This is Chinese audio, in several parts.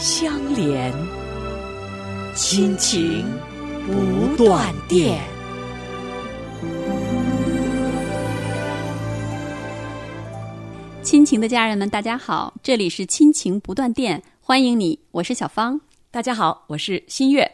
相连，亲情不断电。亲情的家人们，大家好，这里是亲情不断电，欢迎你，我是小芳。大家好，我是新月，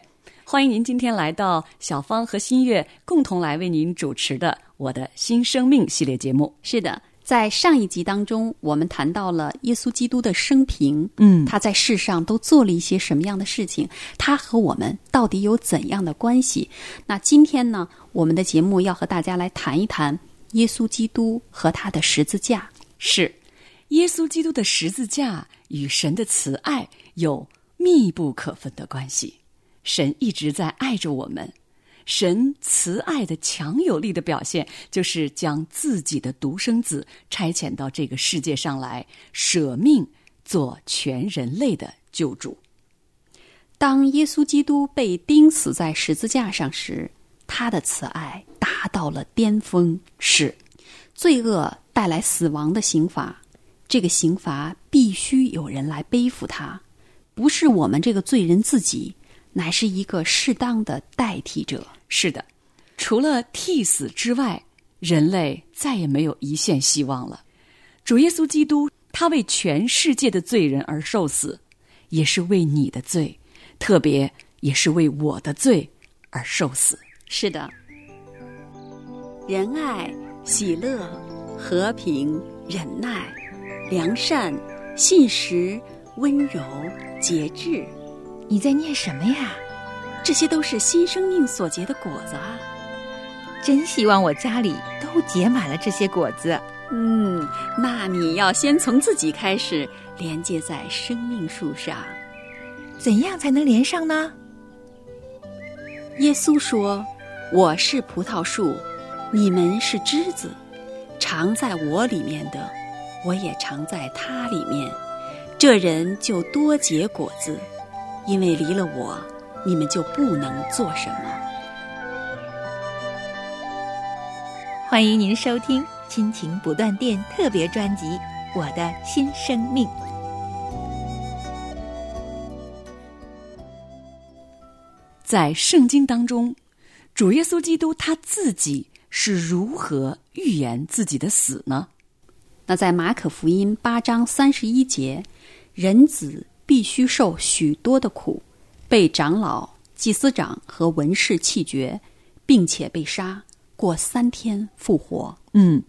欢迎您今天来到小芳和新月共同来为您主持的《我的新生命》系列节目。是的，在上一集当中，我们谈到了耶稣基督的生平，嗯他在世上都做了一些什么样的事情，他和我们到底有怎样的关系？那今天呢，我们的节目要和大家来谈一谈耶稣基督和他的十字架。是耶稣基督的十字架与神的慈爱有密不可分的关系。神一直在爱着我们，神慈爱的强有力的表现，就是将自己的独生子差遣到这个世界上来，舍命做全人类的救主。当耶稣基督被钉死在十字架上时，他的慈爱达到了巅峰。是罪恶带来死亡的刑罚，这个刑罚必须有人来背负它，不是我们这个罪人自己，乃是一个适当的代替者。是的，除了替死之外，人类再也没有一线希望了。主耶稣基督，他为全世界的罪人而受死，也是为你的罪，特别也是为我的罪而受死。是的，仁爱、喜乐、和平、忍耐、良善、信实、温柔、节制，你在念什么呀？这些都是新生命所结的果子啊！真希望我家里都结满了这些果子。嗯，那你要先从自己开始，连接在生命树上。怎样才能连上呢？耶稣说：“我是葡萄树，你们是枝子，常在我里面的，我也常在他里面。这人就多结果子，因为离了我，你们就不能做什么。”欢迎您收听《亲情不断电》特别专辑《我的新生命》。在圣经当中，主耶稣基督他自己是如何预言自己的死呢？那在马可福音八章三十一节，人子必须受许多的苦，被长老、祭司长和文士弃绝，并且被杀，过三天复活。嗯，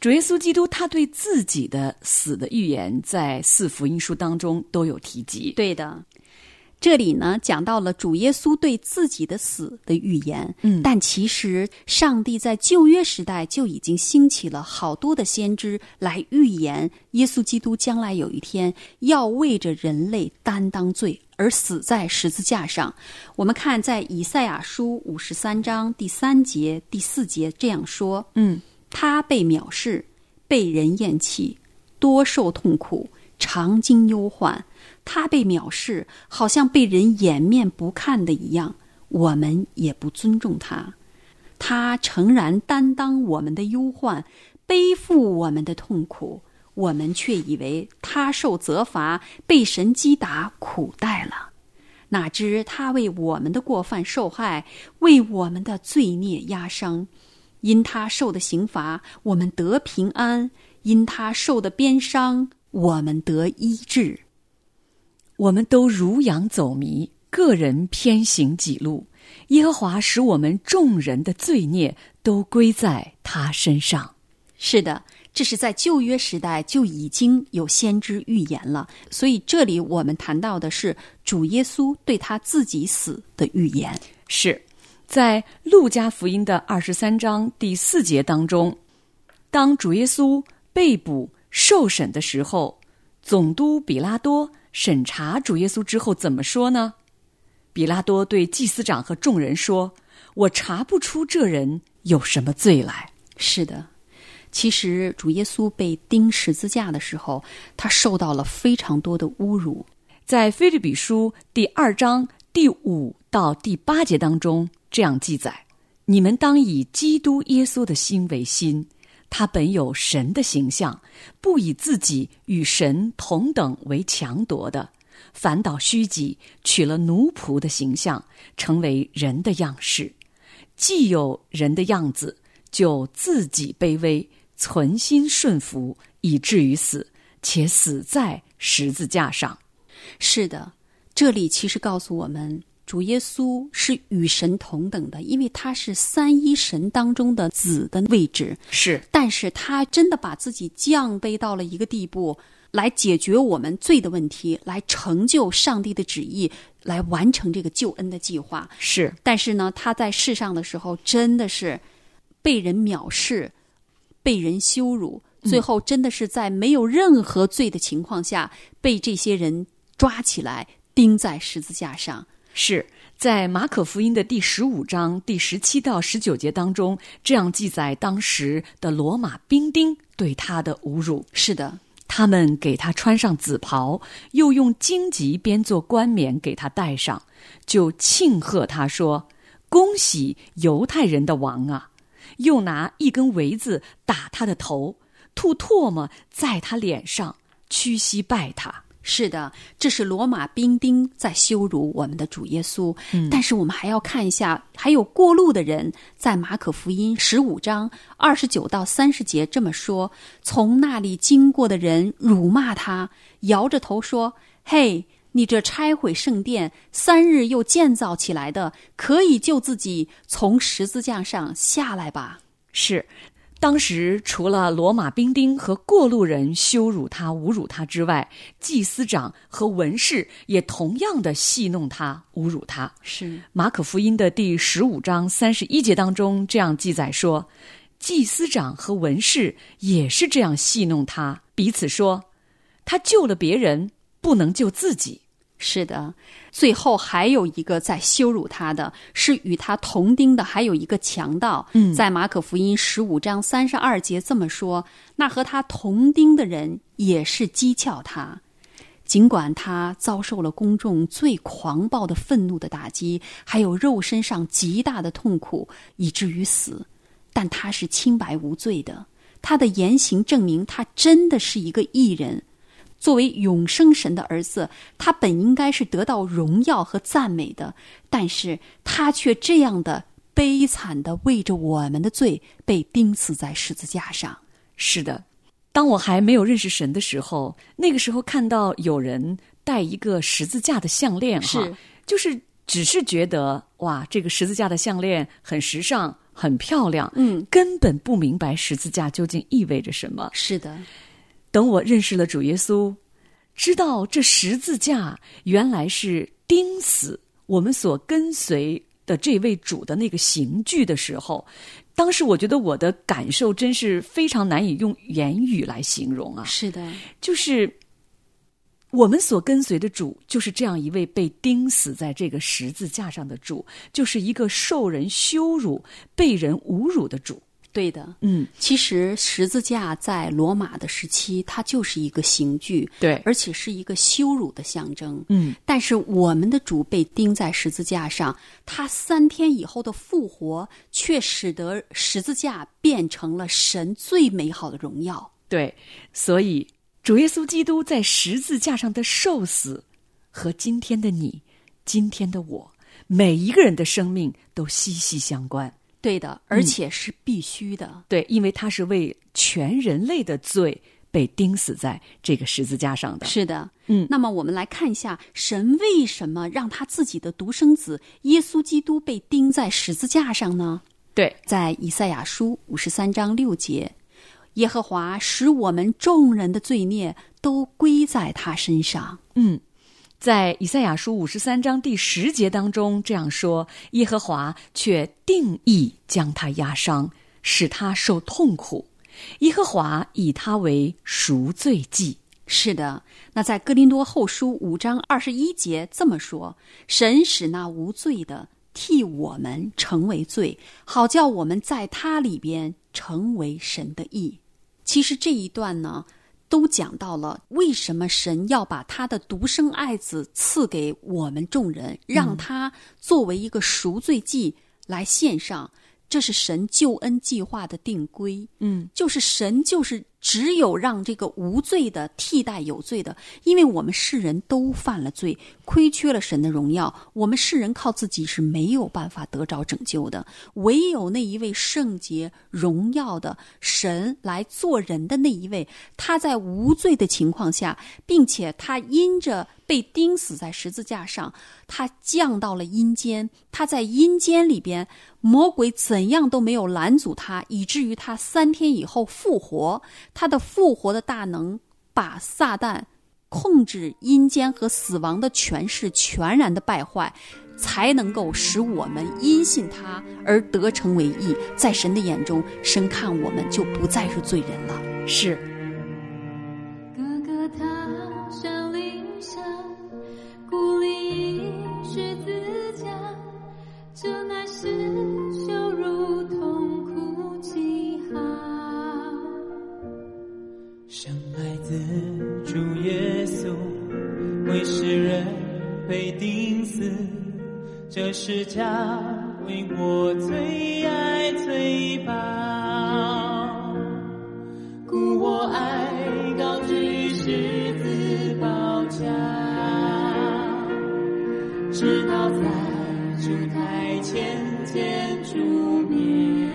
主耶稣基督他对自己的死的预言，在四福音书当中都有提及。对的，这里呢讲到了主耶稣对自己的死的预言。嗯但其实上帝在旧约时代就已经兴起了好多的先知来预言耶稣基督将来有一天要为着人类担当罪而死在十字架上。我们看在以赛亚书五十三章第三节、第四节这样说：嗯，他被藐视，被人厌弃，多受痛苦，常经忧患。他被藐视，好像被人掩面不看的一样，我们也不尊重他。他诚然担当我们的忧患，背负我们的痛苦，我们却以为他受责罚，被神击打，苦待了。哪知他为我们的过犯受害，为我们的罪孽压伤。因他受的刑罚，我们得平安；因他受的鞭伤，我们得医治。我们都如羊走迷，个人偏行己路。耶和华使我们众人的罪孽都归在他身上。是的，这是在旧约时代就已经有先知预言了。所以这里我们谈到的是主耶稣对他自己死的预言。是在路加福音的二十三章第四节当中，当主耶稣被捕受审的时候，总督比拉多审查主耶稣之后怎么说呢？比拉多对祭司长和众人说：“我查不出这人有什么罪来。”是的，其实主耶稣被钉十字架的时候，他受到了非常多的侮辱。在腓立比书第二章第五到第八节当中，这样记载：“你们当以基督耶稣的心为心，他本有神的形象，不以自己与神同等为强夺的。”反倒虚己，取了奴仆的形象，成为人的样式。既有人的样子，就自己卑微，存心顺服，以至于死，且死在十字架上。是的，这里其实告诉我们，主耶稣是与神同等的，因为他是三一神当中的子的位置。是，但是他真的把自己降卑到了一个地步。来解决我们罪的问题，来成就上帝的旨意，来完成这个救恩的计划。是，但是呢，他在世上的时候，真的是被人藐视，被人羞辱，最后真的是在没有任何罪的情况下，被这些人抓起来钉在十字架上。是在马可福音的第十五章第十七到十九节当中，这样记载当时的罗马兵丁对他的侮辱。是的。他们给他穿上紫袍，又用荆棘编做冠冕给他戴上，就庆贺他说：“恭喜犹太人的王啊！”又拿一根苇子打他的头，吐唾沫在他脸上，屈膝拜他。是的，这是罗马兵丁在羞辱我们的主耶稣。嗯，但是我们还要看一下，还有过路的人在马可福音十五章二十九到三十节这么说：从那里经过的人辱骂他，摇着头说：“嘿，你这拆毁圣殿三日又建造起来的，可以救自己从十字架上下来吧？”是。当时除了罗马兵丁和过路人羞辱他、侮辱他之外，祭司长和文士也同样的戏弄他、侮辱他。是马可福音的第十五章三十一节当中这样记载说，祭司长和文士也是这样戏弄他，彼此说，他救了别人，不能救自己。是的，最后还有一个在羞辱他的，是与他同钉的，还有一个强盗。嗯，在马可福音十五章三十二节这么说：那和他同钉的人也是讥诮他，尽管他遭受了公众最狂暴的愤怒的打击，还有肉身上极大的痛苦，以至于死，但他是清白无罪的。他的言行证明他真的是一个艺人。作为永生神的儿子，他本应该是得到荣耀和赞美的，但是他却这样的悲惨的为着我们的罪被钉死在十字架上。是的，当我还没有认识神的时候，那个时候看到有人戴一个十字架的项链，哈就是只是觉得哇，这个十字架的项链很时尚、很漂亮，嗯，根本不明白十字架究竟意味着什么。是的。等我认识了主耶稣，知道这十字架原来是钉死我们所跟随的这位主的那个刑具的时候，当时我觉得我的感受真是非常难以用言语来形容啊！是的，就是我们所跟随的主，就是这样一位被钉死在这个十字架上的主，就是一个受人羞辱、被人侮辱的主。对的，嗯，其实十字架在罗马的时期，它就是一个刑具，对，而且是一个羞辱的象征，嗯。但是我们的主被钉在十字架上，他三天以后的复活，却使得十字架变成了神最美好的荣耀。对，所以主耶稣基督在十字架上的受死，和今天的你、今天的我，每一个人的生命都息息相关。对的，而且是必须的。对，因为他是为全人类的罪被钉死在这个十字架上的。是的，嗯。那么我们来看一下，神为什么让他自己的独生子耶稣基督被钉在十字架上呢？对，在以赛亚书五十三章六节，耶和华使我们众人的罪孽都归在他身上。嗯。在以赛亚书五十三章第十节当中这样说：“耶和华却定义将他压伤，使他受痛苦。耶和华以他为赎罪祭。”是的，那在哥林多后书五章二十一节这么说：“神使那无罪的替我们成为罪，好叫我们在他里边成为神的义。”其实这一段呢，都讲到了为什么神要把他的独生爱子赐给我们众人，让他作为一个赎罪祭来献上。这是神救恩计划的定规，嗯，就是神就是只有让这个无罪的替代有罪的，因为我们世人都犯了罪，亏缺了神的荣耀，我们世人靠自己是没有办法得着拯救的，唯有那一位圣洁荣耀的神来做人的那一位，他在无罪的情况下，并且他因着被钉死在十字架上，他降到了阴间，他在阴间里边。魔鬼怎样都没有拦阻他，以至于他三天以后复活。他的复活的大能，把撒旦控制阴间和死亡的权势全然的败坏，才能够使我们因信他而得成为义。在神的眼中，神看我们就不再是罪人了。是。哥哥他山岭上，故里十字架，这乃是羞辱痛苦记号。生来自主耶稣，为世人被钉死，这是家为我最爱最宝，故我爱高举十字宝架，直到在主台前见主面。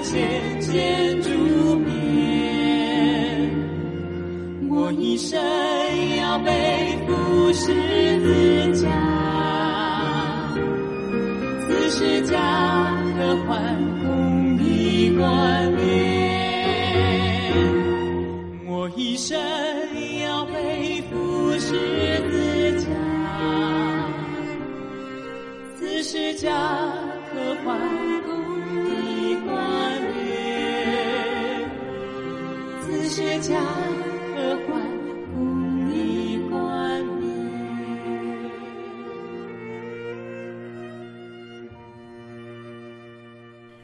台前见主面，我一生要背负十字架，此世家可换公义冠冕。我一生要背负十字架，此世家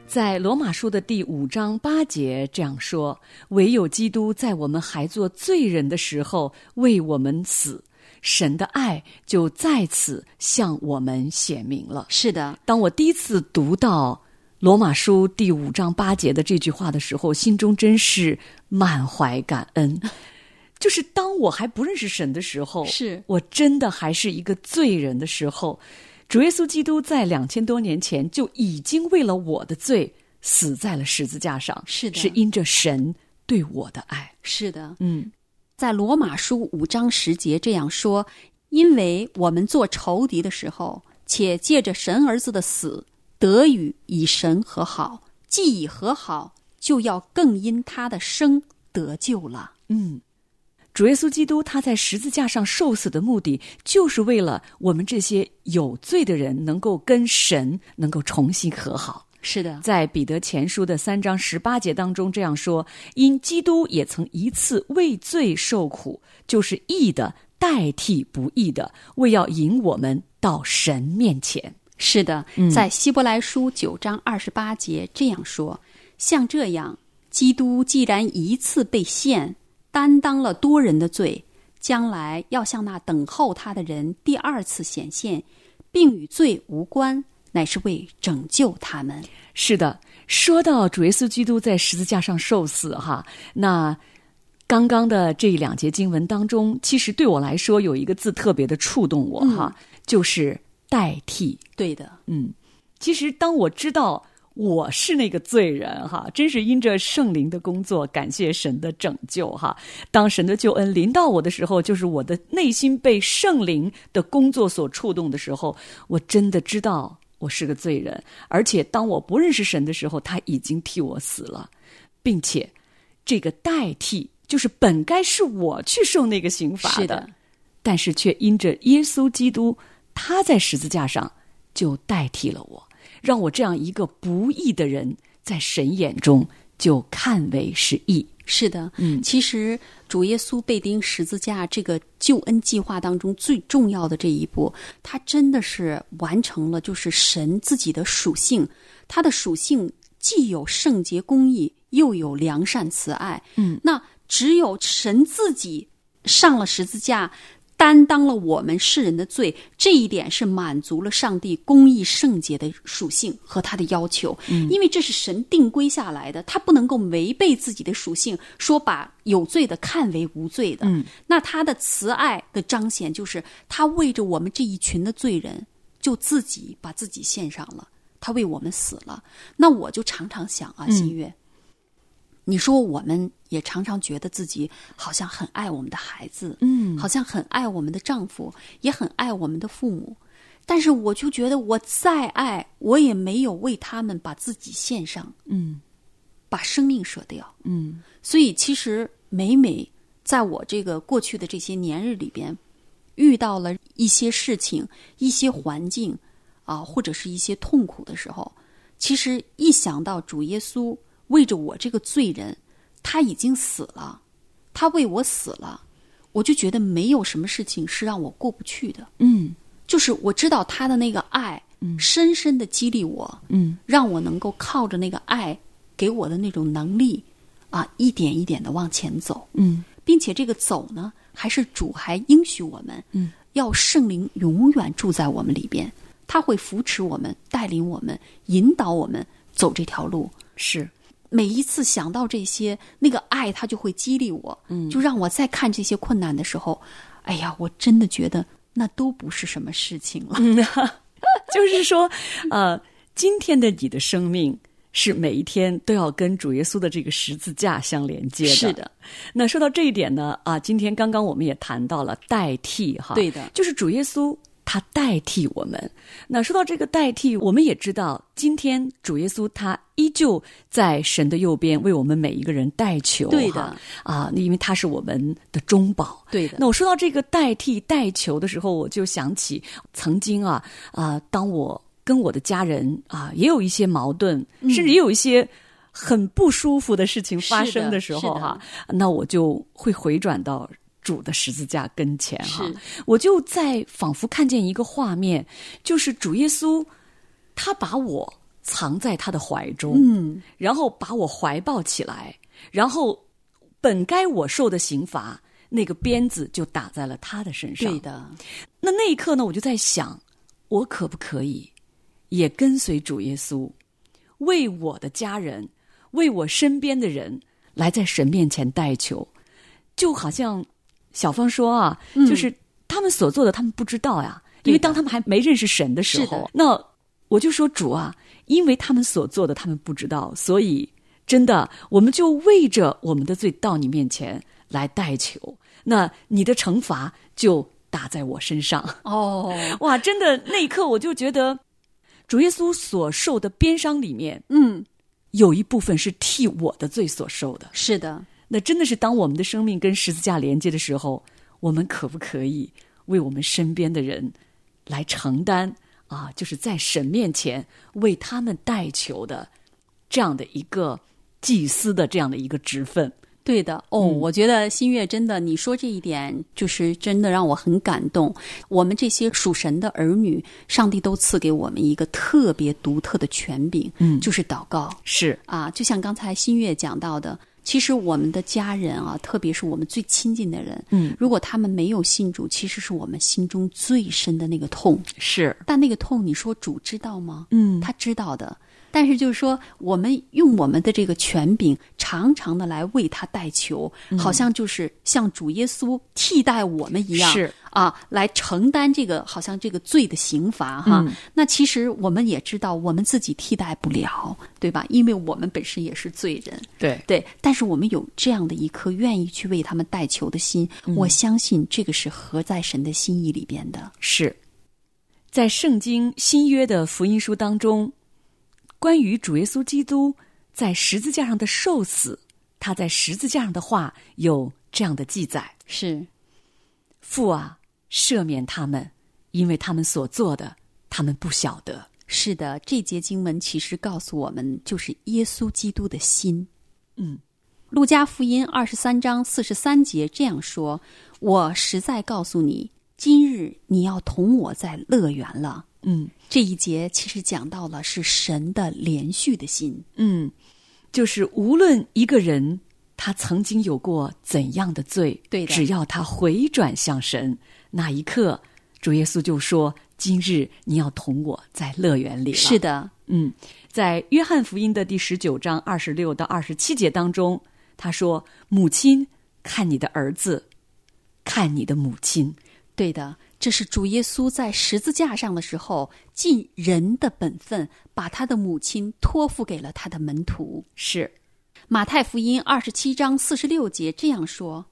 在罗马书的第五章八节这样说：“唯有基督在我们还做罪人的时候为我们死，神的爱就在此向我们显明了。”是的，当我第一次读到罗马书第五章八节的这句话的时候，心中真是满怀感恩。就是当我还不认识神的时候，是我真的还是一个罪人的时候，主耶稣基督在两千多年前就已经为了我的罪死在了十字架上，是的是因着神对我的爱。是的，嗯，在罗马书五章十节这样说：“因为我们做仇敌的时候，且借着神儿子的死，得与以神和好；既已和好，就要更因他的生得救了。嗯，主耶稣基督他在十字架上受死的目的，就是为了我们这些有罪的人能够跟神能够重新和好。”是的，在彼得前书的三章十八节当中这样说：“因基督也曾一次为罪受苦，就是义的代替不义的，为要引我们到神面前。是的，嗯在希伯来书九章二十八节这样说：像这样，基督既然一次被献，担当了多人的罪，将来要向那等候他的人第二次显现，并与罪无关，乃是为拯救他们。”是的，说到主耶稣基督在十字架上受死，哈，那刚刚的这两节经文当中，其实对我来说有一个字特别的触动我，哈，就是代替。对的，嗯，其实当我知道我是那个罪人哈，真是因着圣灵的工作，感谢神的拯救哈。当神的救恩临到我的时候，就是我的内心被圣灵的工作所触动的时候，我真的知道我是个罪人，而且当我不认识神的时候，他已经替我死了，并且这个代替就是本该是我去受那个刑罚是的但是却因着耶稣基督，他在十字架上就代替了我，让我这样一个不义的人，在神眼中就看为是义。是的，嗯其实主耶稣被钉十字架这个救恩计划当中最重要的这一步，他真的是完成了，就是神自己的属性，他的属性既有圣洁公义，又有良善慈爱。嗯，那只有神自己上了十字架。担当了我们世人的罪，这一点是满足了上帝公义圣洁的属性和他的要求，因为这是神定规下来的，他不能够违背自己的属性，说把有罪的看为无罪的。嗯，那他的慈爱的彰显，就是他为着我们这一群的罪人，就自己把自己献上了，他为我们死了。那我就常常想啊，新月。你说我们也常常觉得自己好像很爱我们的孩子，嗯。好像很爱我们的丈夫，也很爱我们的父母，但是我就觉得我再爱，我也没有为他们把自己献上，嗯。把生命舍掉。嗯。所以其实每每在我这个过去的这些年日里边，遇到了一些事情、一些环境啊，或者是一些痛苦的时候，其实一想到主耶稣为着我这个罪人，他已经死了，他为我死了，我就觉得没有什么事情是让我过不去的。嗯。就是我知道他的那个爱，深深的激励我，嗯。让我能够靠着那个爱给我的那种能力，啊，一点一点的往前走，嗯。并且这个走呢，还是主还应许我们，嗯，要圣灵永远住在我们里边，他会扶持我们，带领我们，引导我们走这条路。是每一次想到这些，那个爱他就会激励我，嗯，就让我再看这些困难的时候，哎呀，我真的觉得那都不是什么事情了。就是说，呃，今天的你的生命是每一天都要跟主耶稣的这个十字架相连接的。是的。那说到这一点呢，啊，今天刚刚我们也谈到了代替哈，对的就是主耶稣。他代替我们。那说到这个代替，我们也知道，今天主耶稣他依旧在神的右边为我们每一个人代求。对的哈啊，因为他是我们的中保。对的那我说到这个代替代求的时候，我就想起曾经啊啊，当我跟我的家人啊也有一些矛盾，嗯甚至也有一些很不舒服的事情发生的时候哈，那我就会回转到。主的十字架跟前哈。是，我就在仿佛看见一个画面，就是主耶稣，他把我藏在他的怀中，嗯，然后把我怀抱起来，然后本该我受的刑罚，那个鞭子就打在了他的身上。对的，那那一刻呢，我就在想，我可不可以也跟随主耶稣，为我的家人，为我身边的人，来在神面前代求，就好像小芳说啊，就是他们所做的，他们不知道呀，因为当他们还没认识神的时候，那我就说主啊，因为他们所做的，他们不知道，所以真的，我们就为着我们的罪到你面前来代求。那你的惩罚就打在我身上。哦，哇，真的，那一刻我就觉得，主耶稣所受的鞭伤里面，嗯，有一部分是替我的罪所受的。是的，那真的是当我们的生命跟十字架连接的时候，我们可不可以为我们身边的人来承担啊？就是在神面前为他们代求的这样的一个祭司的这样的一个职分。对的哦，我觉得新月真的，你说这一点就是真的让我很感动。我们这些属神的儿女，上帝都赐给我们一个特别独特的权柄，嗯就是祷告是，啊。就像刚才新月讲到的，其实我们的家人啊，特别是我们最亲近的人，嗯，如果他们没有信主，其实是我们心中最深的那个痛。是，但那个痛，你说主知道吗？嗯他知道的。但是就是说，我们用我们的这个权柄，常常的来为他代求，好像就是像主耶稣替代我们一样，是啊，来承担这个好像这个罪的刑罚哈。嗯那其实我们也知道，我们自己替代不了，对吧？因为我们本身也是罪人，对，对。但是我们有这样的一颗愿意去为他们代求的心，我相信这个是合在神的心意里边的。是在圣经新约的福音书当中，关于主耶稣基督在十字架上的受死，他在十字架上的话有这样的记载：是父啊，赦免他们，因为他们所做的，他们不晓得。是的，这节经文其实告诉我们，就是耶稣基督的心。嗯，路加福音二十三章四十三节这样说：“我实在告诉你，今日你要同我在乐园了。”嗯这一节其实讲到了是神的连续的心。嗯，就是无论一个人他曾经有过怎样的罪，对的只要他回转向神，那一刻，主耶稣就说：“今日你要同我在乐园里了。”是的，嗯，在约翰福音的第十九章二十六到二十七节当中，他说：“母亲，看你的儿子，看你的母亲。对的，这是主耶稣在十字架上的时候，尽人的本分，把他的母亲托付给了他的门徒。”是，马太福音二十七章四十六节这样说：“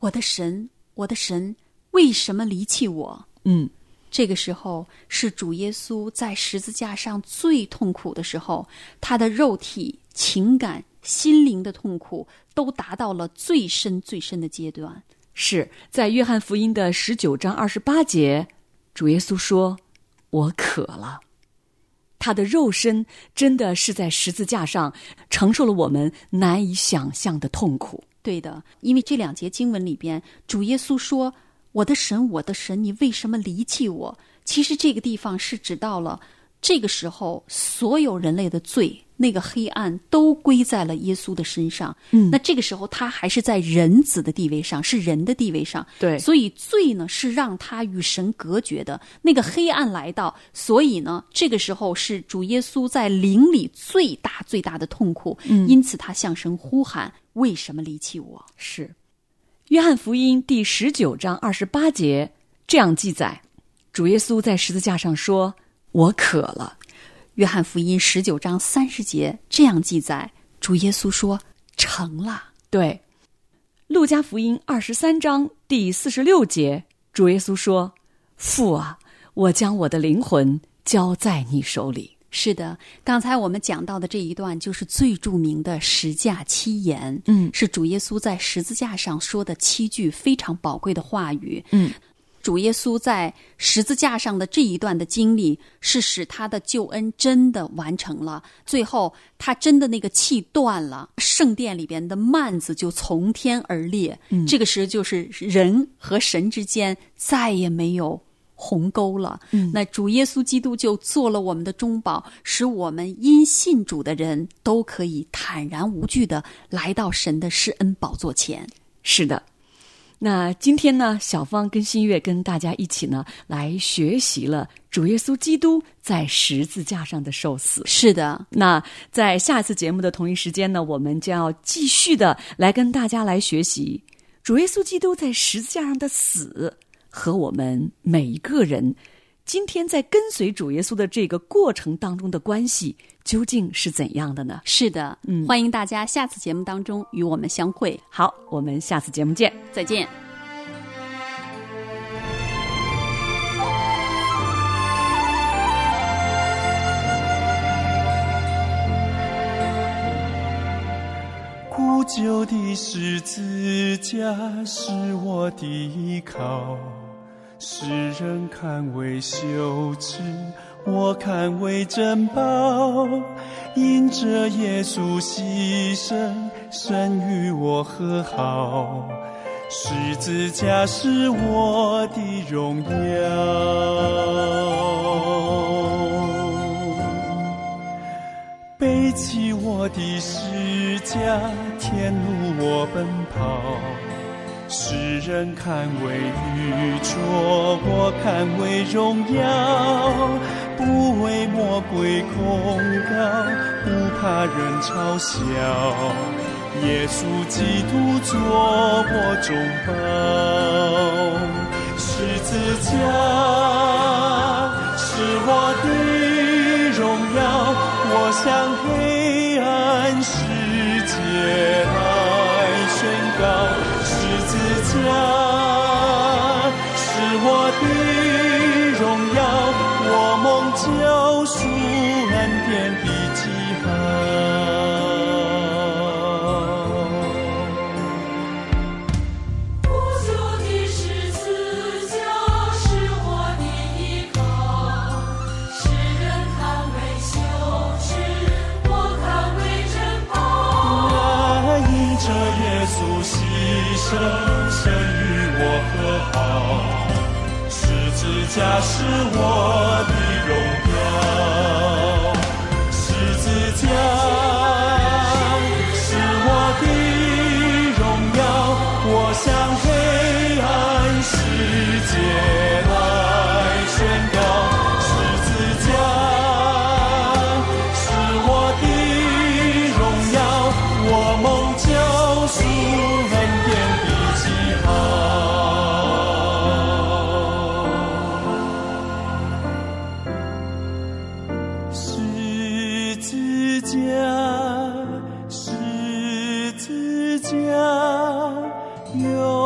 我的神，我的神，为什么离弃我？”嗯，这个时候是主耶稣在十字架上最痛苦的时候，他的肉体、情感、心灵的痛苦都达到了最深最深的阶段。是在约翰福音的十九章二十八节，主耶稣说：“我渴了。”他的肉身真的是在十字架上承受了我们难以想象的痛苦。对的，因为这两节经文里边，主耶稣说：“我的神，我的神，你为什么离弃我？”其实这个地方是指到了这个时候，所有人类的罪，那个黑暗都归在了耶稣的身上。嗯那这个时候他还是在人子的地位上，是人的地位上。对所以罪呢是让他与神隔绝的，那个黑暗来到，所以呢，这个时候是主耶稣在灵里最大最大的痛苦。嗯因此他向神呼喊：“为什么离弃我？”是，约翰福音第十九章二十八节这样记载：主耶稣在十字架上说：“我渴了。约翰福音十九章三十节这样记载：主耶稣说：“成了。”对，路加福音二十三章第四十六节，主耶稣说：“父啊，我将我的灵魂交在你手里。是的，刚才我们讲到的这一段就是最著名的十架七言，嗯是主耶稣在十字架上说的七句非常宝贵的话语。嗯，主耶稣在十字架上的这一段的经历，是使他的救恩真的完成了。最后，他真的那个气断了，圣殿里边的幔子就从天而裂。嗯这个时就是人和神之间再也没有鸿沟了。嗯那主耶稣基督就做了我们的中保，使我们因信主的人都可以坦然无惧的来到神的施恩宝座前。是的。那今天呢，小芳跟新月跟大家一起呢，来学习了主耶稣基督在十字架上的受死。是的，那在下次节目的同一时间呢，我们将要继续的来跟大家来学习主耶稣基督在十字架上的死和我们每一个人今天在跟随主耶稣的这个过程当中的关系究竟是怎样的呢？是的，嗯欢迎大家下次节目当中与我们相会，好，我们下次节目见。再见。古旧的十字架是我的依靠，世人看为羞耻，我看为珍宝。因着耶稣牺牲，神与我和好。十字架是我的荣耀。背起我的十架，天路我奔跑。世人看为愚拙，我看为荣耀。不为魔鬼恐高，不怕人嘲笑。耶稣基督做我中宝，十字架家有，